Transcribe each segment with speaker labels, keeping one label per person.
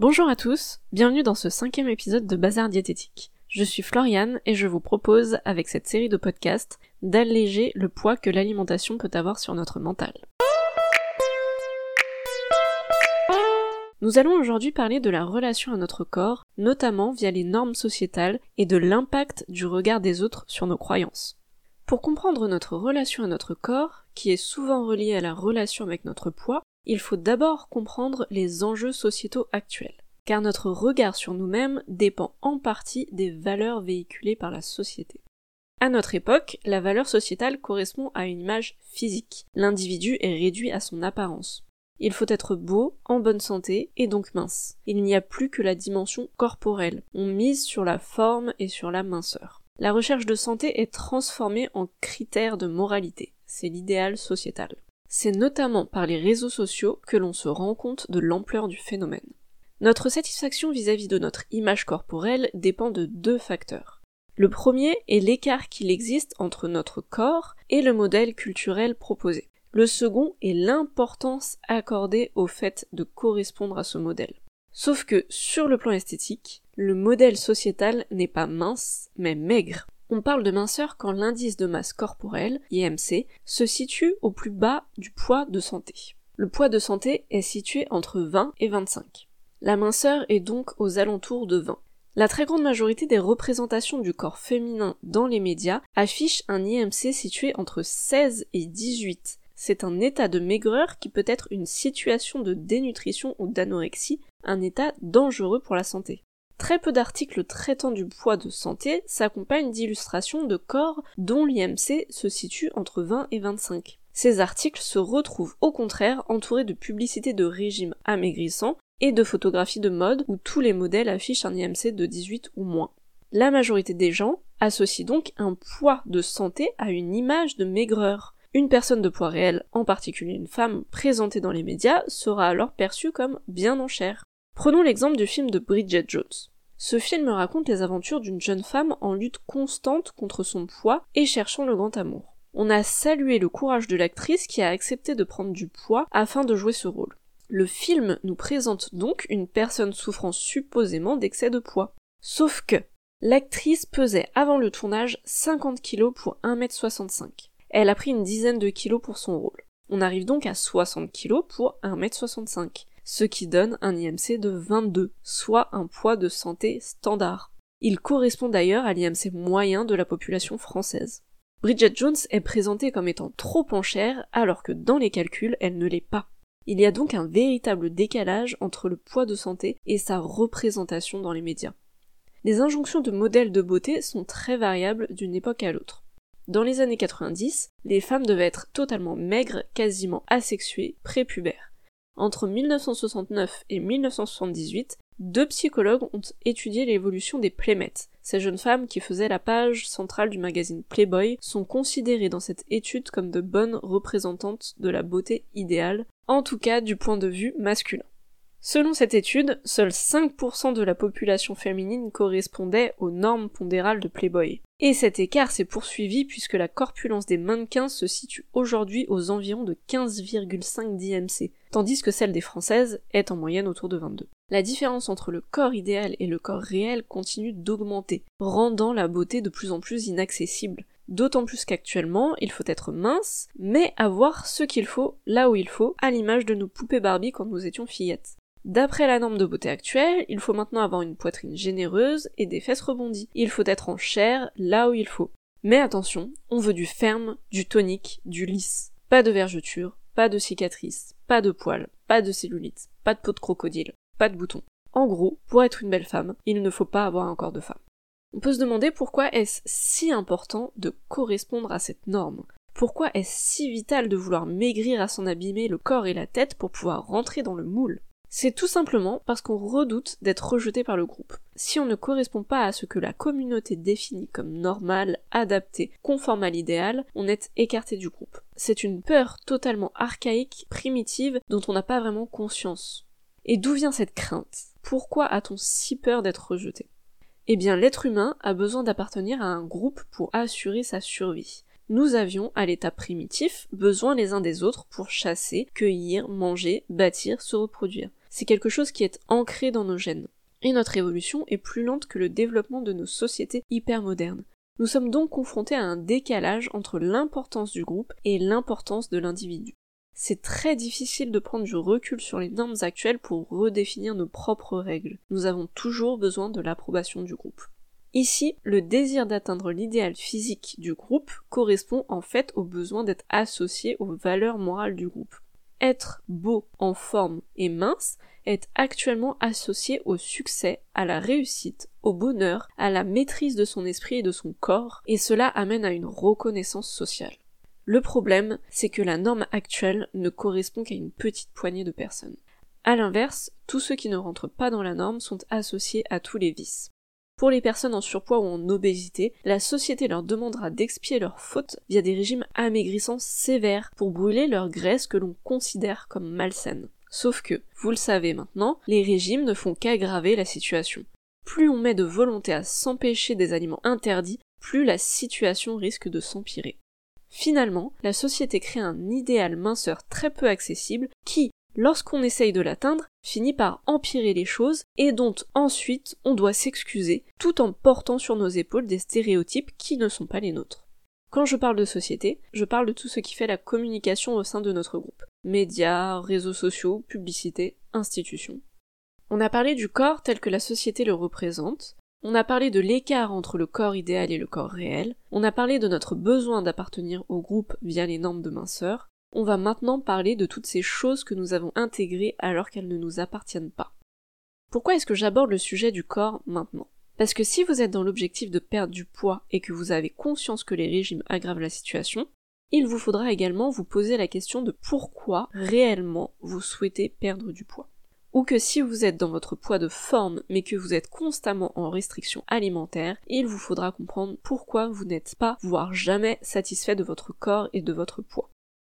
Speaker 1: Bonjour à tous, bienvenue dans ce cinquième épisode de Bazar Diététique. Je suis Floriane et je vous propose, avec cette série de podcasts, d'alléger le poids que l'alimentation peut avoir sur notre mental. Nous allons aujourd'hui parler de la relation à notre corps, notamment via les normes sociétales et de l'impact du regard des autres sur nos croyances. Pour comprendre notre relation à notre corps, qui est souvent reliée à la relation avec notre poids, il faut d'abord comprendre les enjeux sociétaux actuels, car notre regard sur nous-mêmes dépend en partie des valeurs véhiculées par la société. À notre époque, la valeur sociétale correspond à une image physique. L'individu est réduit à son apparence. Il faut être beau, en bonne santé et donc mince. Il n'y a plus que la dimension corporelle. On mise sur la forme et sur la minceur. La recherche de santé est transformée en critère de moralité. C'est l'idéal sociétal. C'est notamment par les réseaux sociaux que l'on se rend compte de l'ampleur du phénomène. Notre satisfaction vis-à-vis de notre image corporelle dépend de deux facteurs. Le premier est l'écart qu'il existe entre notre corps et le modèle culturel proposé. Le second est l'importance accordée au fait de correspondre à ce modèle. Sauf que, sur le plan esthétique, le modèle sociétal n'est pas mince, mais maigre. On parle de minceur quand l'indice de masse corporelle, IMC, se situe au plus bas du poids de santé. Le poids de santé est situé entre 20 et 25. La minceur est donc aux alentours de 20. La très grande majorité des représentations du corps féminin dans les médias affichent un IMC situé entre 16 et 18. C'est un état de maigreur qui peut être une situation de dénutrition ou d'anorexie, un état dangereux pour la santé. Très peu d'articles traitant du poids de santé s'accompagnent d'illustrations de corps dont l'IMC se situe entre 20 et 25. Ces articles se retrouvent au contraire entourés de publicités de régimes amaigrissants et de photographies de mode où tous les modèles affichent un IMC de 18 ou moins. La majorité des gens associent donc un poids de santé à une image de maigreur. Une personne de poids réel, en particulier une femme présentée dans les médias, sera alors perçue comme bien en chair. Prenons l'exemple du film de Bridget Jones. Ce film raconte les aventures d'une jeune femme en lutte constante contre son poids et cherchant le grand amour. On a salué le courage de l'actrice qui a accepté de prendre du poids afin de jouer ce rôle. Le film nous présente donc une personne souffrant supposément d'excès de poids. Sauf que l'actrice pesait avant le tournage 50 kg pour 1m65. Elle a pris une dizaine de kilos pour son rôle. On arrive donc à 60 kg pour 1m65 ce qui donne un IMC de 22, soit un poids de santé standard. Il correspond d'ailleurs à l'IMC moyen de la population française. Bridget Jones est présentée comme étant trop en chair alors que dans les calculs elle ne l'est pas. Il y a donc un véritable décalage entre le poids de santé et sa représentation dans les médias. Les injonctions de modèles de beauté sont très variables d'une époque à l'autre. Dans les années 90, les femmes devaient être totalement maigres, quasiment asexuées, prépubères. Entre 1969 et 1978, deux psychologues ont étudié l'évolution des playmates. Ces jeunes femmes qui faisaient la page centrale du magazine Playboy sont considérées dans cette étude comme de bonnes représentantes de la beauté idéale, en tout cas du point de vue masculin. Selon cette étude, seuls 5% de la population féminine correspondait aux normes pondérales de Playboy. Et cet écart s'est poursuivi puisque la corpulence des mannequins se situe aujourd'hui aux environs de 15,5 d'IMC, tandis que celle des françaises est en moyenne autour de 22. La différence entre le corps idéal et le corps réel continue d'augmenter, rendant la beauté de plus en plus inaccessible. D'autant plus qu'actuellement, il faut être mince, mais avoir ce qu'il faut, là où il faut, à l'image de nos poupées Barbie quand nous étions fillettes. D'après la norme de beauté actuelle, il faut maintenant avoir une poitrine généreuse et des fesses rebondies. Il faut être en chair là où il faut. Mais attention, on veut du ferme, du tonique, du lisse. Pas de vergeture, pas de cicatrices, pas de poils, pas de cellulite, pas de peau de crocodile, pas de boutons. En gros, pour être une belle femme, il ne faut pas avoir un corps de femme. On peut se demander pourquoi est-ce si important de correspondre à cette norme? Pourquoi est-ce si vital de vouloir maigrir à s'en abîmer le corps et la tête pour pouvoir rentrer dans le moule? C'est tout simplement parce qu'on redoute d'être rejeté par le groupe. Si on ne correspond pas à ce que la communauté définit comme normal, adapté, conforme à l'idéal, on est écarté du groupe. C'est une peur totalement archaïque, primitive, dont on n'a pas vraiment conscience. Et d'où vient cette crainte? Pourquoi a-t-on si peur d'être rejeté? Eh bien, l'être humain a besoin d'appartenir à un groupe pour assurer sa survie nous avions, à l'état primitif, besoin les uns des autres pour chasser, cueillir, manger, bâtir, se reproduire. C'est quelque chose qui est ancré dans nos gènes. Et notre évolution est plus lente que le développement de nos sociétés hyper modernes. Nous sommes donc confrontés à un décalage entre l'importance du groupe et l'importance de l'individu. C'est très difficile de prendre du recul sur les normes actuelles pour redéfinir nos propres règles. Nous avons toujours besoin de l'approbation du groupe. Ici, le désir d'atteindre l'idéal physique du groupe correspond en fait au besoin d'être associé aux valeurs morales du groupe. Être beau, en forme et mince est actuellement associé au succès, à la réussite, au bonheur, à la maîtrise de son esprit et de son corps, et cela amène à une reconnaissance sociale. Le problème, c'est que la norme actuelle ne correspond qu'à une petite poignée de personnes. À l'inverse, tous ceux qui ne rentrent pas dans la norme sont associés à tous les vices. Pour les personnes en surpoids ou en obésité, la société leur demandera d'expier leurs fautes via des régimes amaigrissants sévères pour brûler leur graisse que l'on considère comme malsaine. Sauf que, vous le savez maintenant, les régimes ne font qu'aggraver la situation. Plus on met de volonté à s'empêcher des aliments interdits, plus la situation risque de s'empirer. Finalement, la société crée un idéal minceur très peu accessible qui, lorsqu'on essaye de l'atteindre, finit par empirer les choses et dont ensuite on doit s'excuser tout en portant sur nos épaules des stéréotypes qui ne sont pas les nôtres. Quand je parle de société, je parle de tout ce qui fait la communication au sein de notre groupe. Médias, réseaux sociaux, publicité, institutions. On a parlé du corps tel que la société le représente, on a parlé de l'écart entre le corps idéal et le corps réel, on a parlé de notre besoin d'appartenir au groupe via les normes de minceur, on va maintenant parler de toutes ces choses que nous avons intégrées alors qu'elles ne nous appartiennent pas. Pourquoi est-ce que j'aborde le sujet du corps maintenant? Parce que si vous êtes dans l'objectif de perdre du poids et que vous avez conscience que les régimes aggravent la situation, il vous faudra également vous poser la question de pourquoi réellement vous souhaitez perdre du poids. Ou que si vous êtes dans votre poids de forme mais que vous êtes constamment en restriction alimentaire, il vous faudra comprendre pourquoi vous n'êtes pas, voire jamais satisfait de votre corps et de votre poids.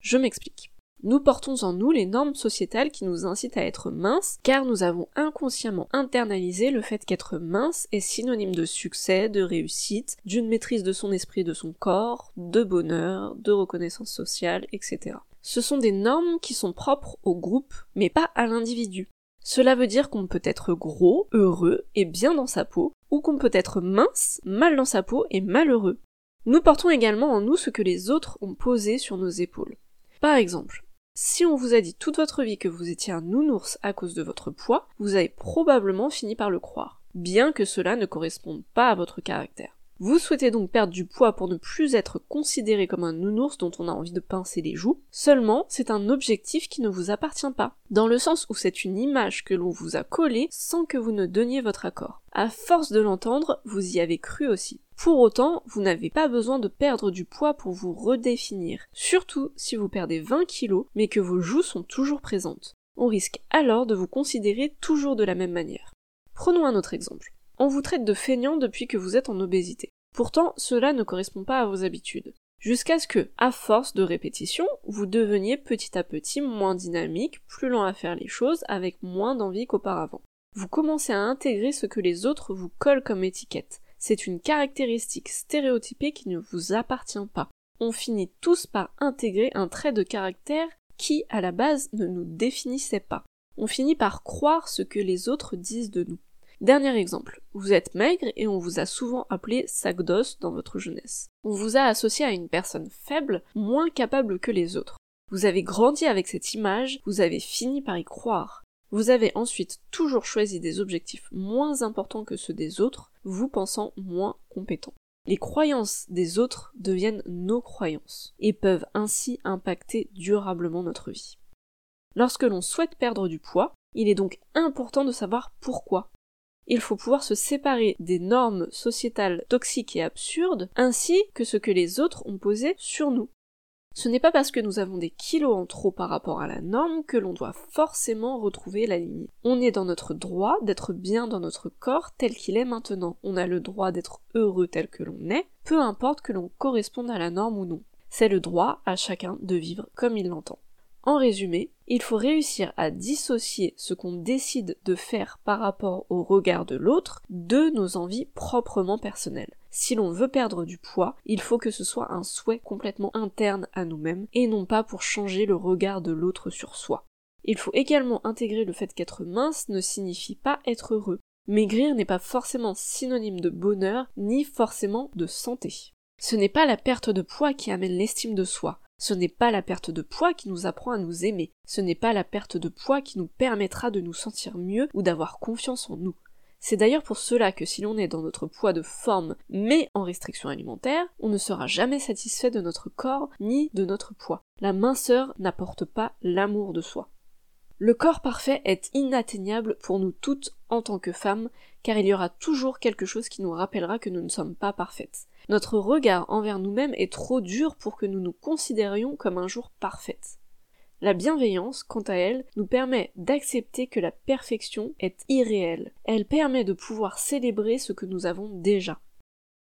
Speaker 1: Je m'explique. Nous portons en nous les normes sociétales qui nous incitent à être minces, car nous avons inconsciemment internalisé le fait qu'être mince est synonyme de succès, de réussite, d'une maîtrise de son esprit de son corps, de bonheur, de reconnaissance sociale, etc. Ce sont des normes qui sont propres au groupe, mais pas à l'individu. Cela veut dire qu'on peut être gros, heureux et bien dans sa peau, ou qu'on peut être mince, mal dans sa peau et malheureux. Nous portons également en nous ce que les autres ont posé sur nos épaules. Par exemple, si on vous a dit toute votre vie que vous étiez un nounours à cause de votre poids, vous avez probablement fini par le croire, bien que cela ne corresponde pas à votre caractère. Vous souhaitez donc perdre du poids pour ne plus être considéré comme un nounours dont on a envie de pincer les joues, seulement c'est un objectif qui ne vous appartient pas, dans le sens où c'est une image que l'on vous a collée sans que vous ne donniez votre accord. À force de l'entendre, vous y avez cru aussi. Pour autant, vous n'avez pas besoin de perdre du poids pour vous redéfinir, surtout si vous perdez 20 kilos mais que vos joues sont toujours présentes. On risque alors de vous considérer toujours de la même manière. Prenons un autre exemple on vous traite de feignant depuis que vous êtes en obésité. Pourtant, cela ne correspond pas à vos habitudes. Jusqu'à ce que, à force de répétition, vous deveniez petit à petit moins dynamique, plus lent à faire les choses, avec moins d'envie qu'auparavant. Vous commencez à intégrer ce que les autres vous collent comme étiquette. C'est une caractéristique stéréotypée qui ne vous appartient pas. On finit tous par intégrer un trait de caractère qui, à la base, ne nous définissait pas. On finit par croire ce que les autres disent de nous. Dernier exemple, vous êtes maigre et on vous a souvent appelé sac d'os dans votre jeunesse. On vous a associé à une personne faible, moins capable que les autres. Vous avez grandi avec cette image, vous avez fini par y croire. Vous avez ensuite toujours choisi des objectifs moins importants que ceux des autres, vous pensant moins compétent. Les croyances des autres deviennent nos croyances et peuvent ainsi impacter durablement notre vie. Lorsque l'on souhaite perdre du poids, il est donc important de savoir pourquoi il faut pouvoir se séparer des normes sociétales toxiques et absurdes, ainsi que ce que les autres ont posé sur nous. Ce n'est pas parce que nous avons des kilos en trop par rapport à la norme que l'on doit forcément retrouver la ligne. On est dans notre droit d'être bien dans notre corps tel qu'il est maintenant. On a le droit d'être heureux tel que l'on est, peu importe que l'on corresponde à la norme ou non. C'est le droit à chacun de vivre comme il l'entend. En résumé, il faut réussir à dissocier ce qu'on décide de faire par rapport au regard de l'autre de nos envies proprement personnelles. Si l'on veut perdre du poids, il faut que ce soit un souhait complètement interne à nous-mêmes et non pas pour changer le regard de l'autre sur soi. Il faut également intégrer le fait qu'être mince ne signifie pas être heureux. Maigrir n'est pas forcément synonyme de bonheur, ni forcément de santé. Ce n'est pas la perte de poids qui amène l'estime de soi. Ce n'est pas la perte de poids qui nous apprend à nous aimer. Ce n'est pas la perte de poids qui nous permettra de nous sentir mieux ou d'avoir confiance en nous. C'est d'ailleurs pour cela que si l'on est dans notre poids de forme mais en restriction alimentaire, on ne sera jamais satisfait de notre corps ni de notre poids. La minceur n'apporte pas l'amour de soi. Le corps parfait est inatteignable pour nous toutes en tant que femmes, car il y aura toujours quelque chose qui nous rappellera que nous ne sommes pas parfaites. Notre regard envers nous-mêmes est trop dur pour que nous nous considérions comme un jour parfaites. La bienveillance, quant à elle, nous permet d'accepter que la perfection est irréelle. Elle permet de pouvoir célébrer ce que nous avons déjà.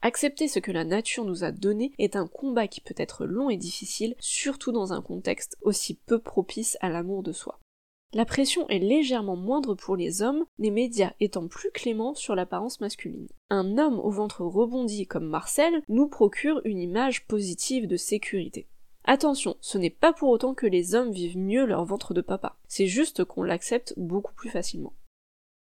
Speaker 1: Accepter ce que la nature nous a donné est un combat qui peut être long et difficile, surtout dans un contexte aussi peu propice à l'amour de soi. La pression est légèrement moindre pour les hommes, les médias étant plus cléments sur l'apparence masculine. Un homme au ventre rebondi comme Marcel nous procure une image positive de sécurité. Attention, ce n'est pas pour autant que les hommes vivent mieux leur ventre de papa, c'est juste qu'on l'accepte beaucoup plus facilement.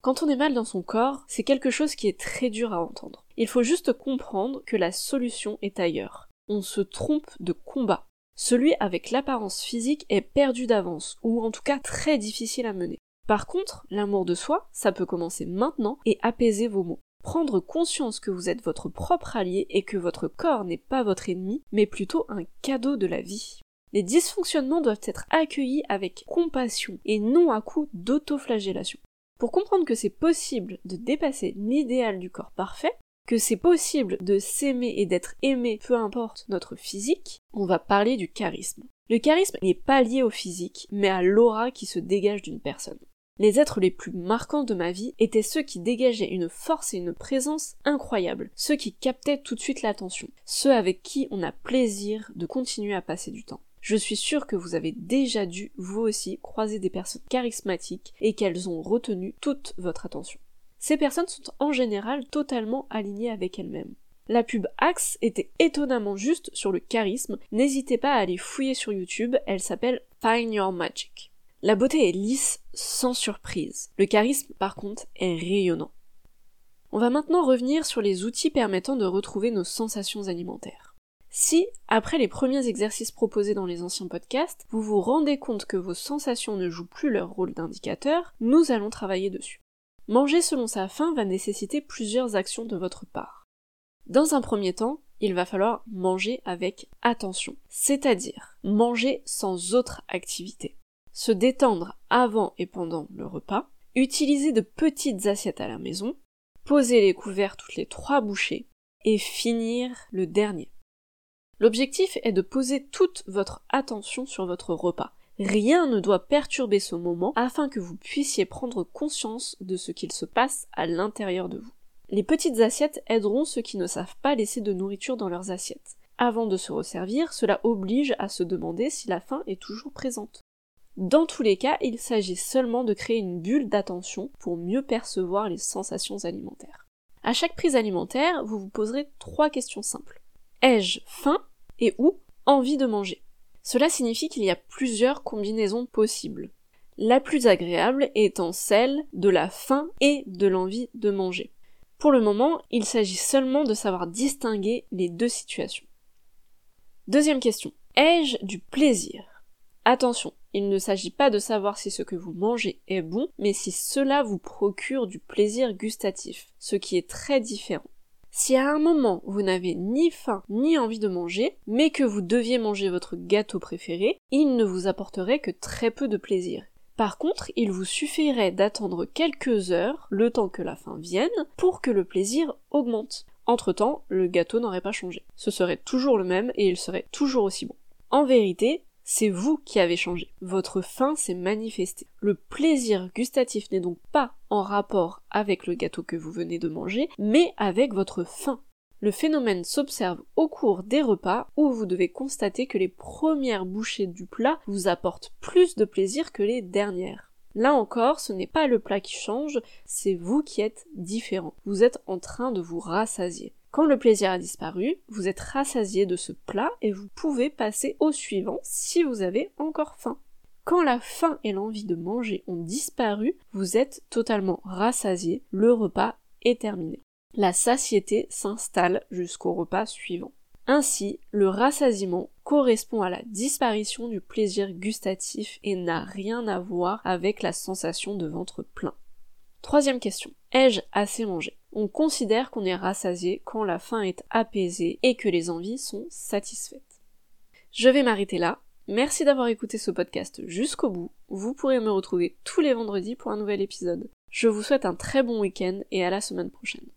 Speaker 1: Quand on est mal dans son corps, c'est quelque chose qui est très dur à entendre. Il faut juste comprendre que la solution est ailleurs. On se trompe de combat. Celui avec l'apparence physique est perdu d'avance, ou en tout cas très difficile à mener. Par contre, l'amour de soi, ça peut commencer maintenant et apaiser vos maux. Prendre conscience que vous êtes votre propre allié et que votre corps n'est pas votre ennemi, mais plutôt un cadeau de la vie. Les dysfonctionnements doivent être accueillis avec compassion et non à coup d'autoflagellation. Pour comprendre que c'est possible de dépasser l'idéal du corps parfait, que c'est possible de s'aimer et d'être aimé peu importe notre physique, on va parler du charisme. Le charisme n'est pas lié au physique, mais à l'aura qui se dégage d'une personne. Les êtres les plus marquants de ma vie étaient ceux qui dégageaient une force et une présence incroyables, ceux qui captaient tout de suite l'attention, ceux avec qui on a plaisir de continuer à passer du temps. Je suis sûre que vous avez déjà dû, vous aussi, croiser des personnes charismatiques et qu'elles ont retenu toute votre attention. Ces personnes sont en général totalement alignées avec elles-mêmes. La pub Axe était étonnamment juste sur le charisme, n'hésitez pas à aller fouiller sur YouTube, elle s'appelle Find Your Magic. La beauté est lisse, sans surprise. Le charisme, par contre, est rayonnant. On va maintenant revenir sur les outils permettant de retrouver nos sensations alimentaires. Si, après les premiers exercices proposés dans les anciens podcasts, vous vous rendez compte que vos sensations ne jouent plus leur rôle d'indicateur, nous allons travailler dessus. Manger selon sa faim va nécessiter plusieurs actions de votre part. Dans un premier temps, il va falloir manger avec attention, c'est-à-dire manger sans autre activité. Se détendre avant et pendant le repas, utiliser de petites assiettes à la maison, poser les couverts toutes les trois bouchées, et finir le dernier. L'objectif est de poser toute votre attention sur votre repas, Rien ne doit perturber ce moment afin que vous puissiez prendre conscience de ce qu'il se passe à l'intérieur de vous. Les petites assiettes aideront ceux qui ne savent pas laisser de nourriture dans leurs assiettes. Avant de se resservir, cela oblige à se demander si la faim est toujours présente. Dans tous les cas, il s'agit seulement de créer une bulle d'attention pour mieux percevoir les sensations alimentaires. À chaque prise alimentaire, vous vous poserez trois questions simples. Ai-je faim et ou envie de manger? Cela signifie qu'il y a plusieurs combinaisons possibles. La plus agréable étant celle de la faim et de l'envie de manger. Pour le moment, il s'agit seulement de savoir distinguer les deux situations. Deuxième question. Ai-je du plaisir? Attention, il ne s'agit pas de savoir si ce que vous mangez est bon, mais si cela vous procure du plaisir gustatif, ce qui est très différent. Si à un moment vous n'avez ni faim ni envie de manger, mais que vous deviez manger votre gâteau préféré, il ne vous apporterait que très peu de plaisir. Par contre, il vous suffirait d'attendre quelques heures, le temps que la faim vienne, pour que le plaisir augmente. Entre-temps, le gâteau n'aurait pas changé. Ce serait toujours le même et il serait toujours aussi bon. En vérité, c'est vous qui avez changé. Votre faim s'est manifestée. Le plaisir gustatif n'est donc pas en rapport avec le gâteau que vous venez de manger, mais avec votre faim. Le phénomène s'observe au cours des repas où vous devez constater que les premières bouchées du plat vous apportent plus de plaisir que les dernières. Là encore, ce n'est pas le plat qui change, c'est vous qui êtes différent. Vous êtes en train de vous rassasier. Quand le plaisir a disparu, vous êtes rassasié de ce plat et vous pouvez passer au suivant si vous avez encore faim. Quand la faim et l'envie de manger ont disparu, vous êtes totalement rassasié, le repas est terminé. La satiété s'installe jusqu'au repas suivant. Ainsi, le rassasiement correspond à la disparition du plaisir gustatif et n'a rien à voir avec la sensation de ventre plein. Troisième question. Ai-je assez mangé? On considère qu'on est rassasié quand la faim est apaisée et que les envies sont satisfaites. Je vais m'arrêter là. Merci d'avoir écouté ce podcast jusqu'au bout. Vous pourrez me retrouver tous les vendredis pour un nouvel épisode. Je vous souhaite un très bon week-end et à la semaine prochaine.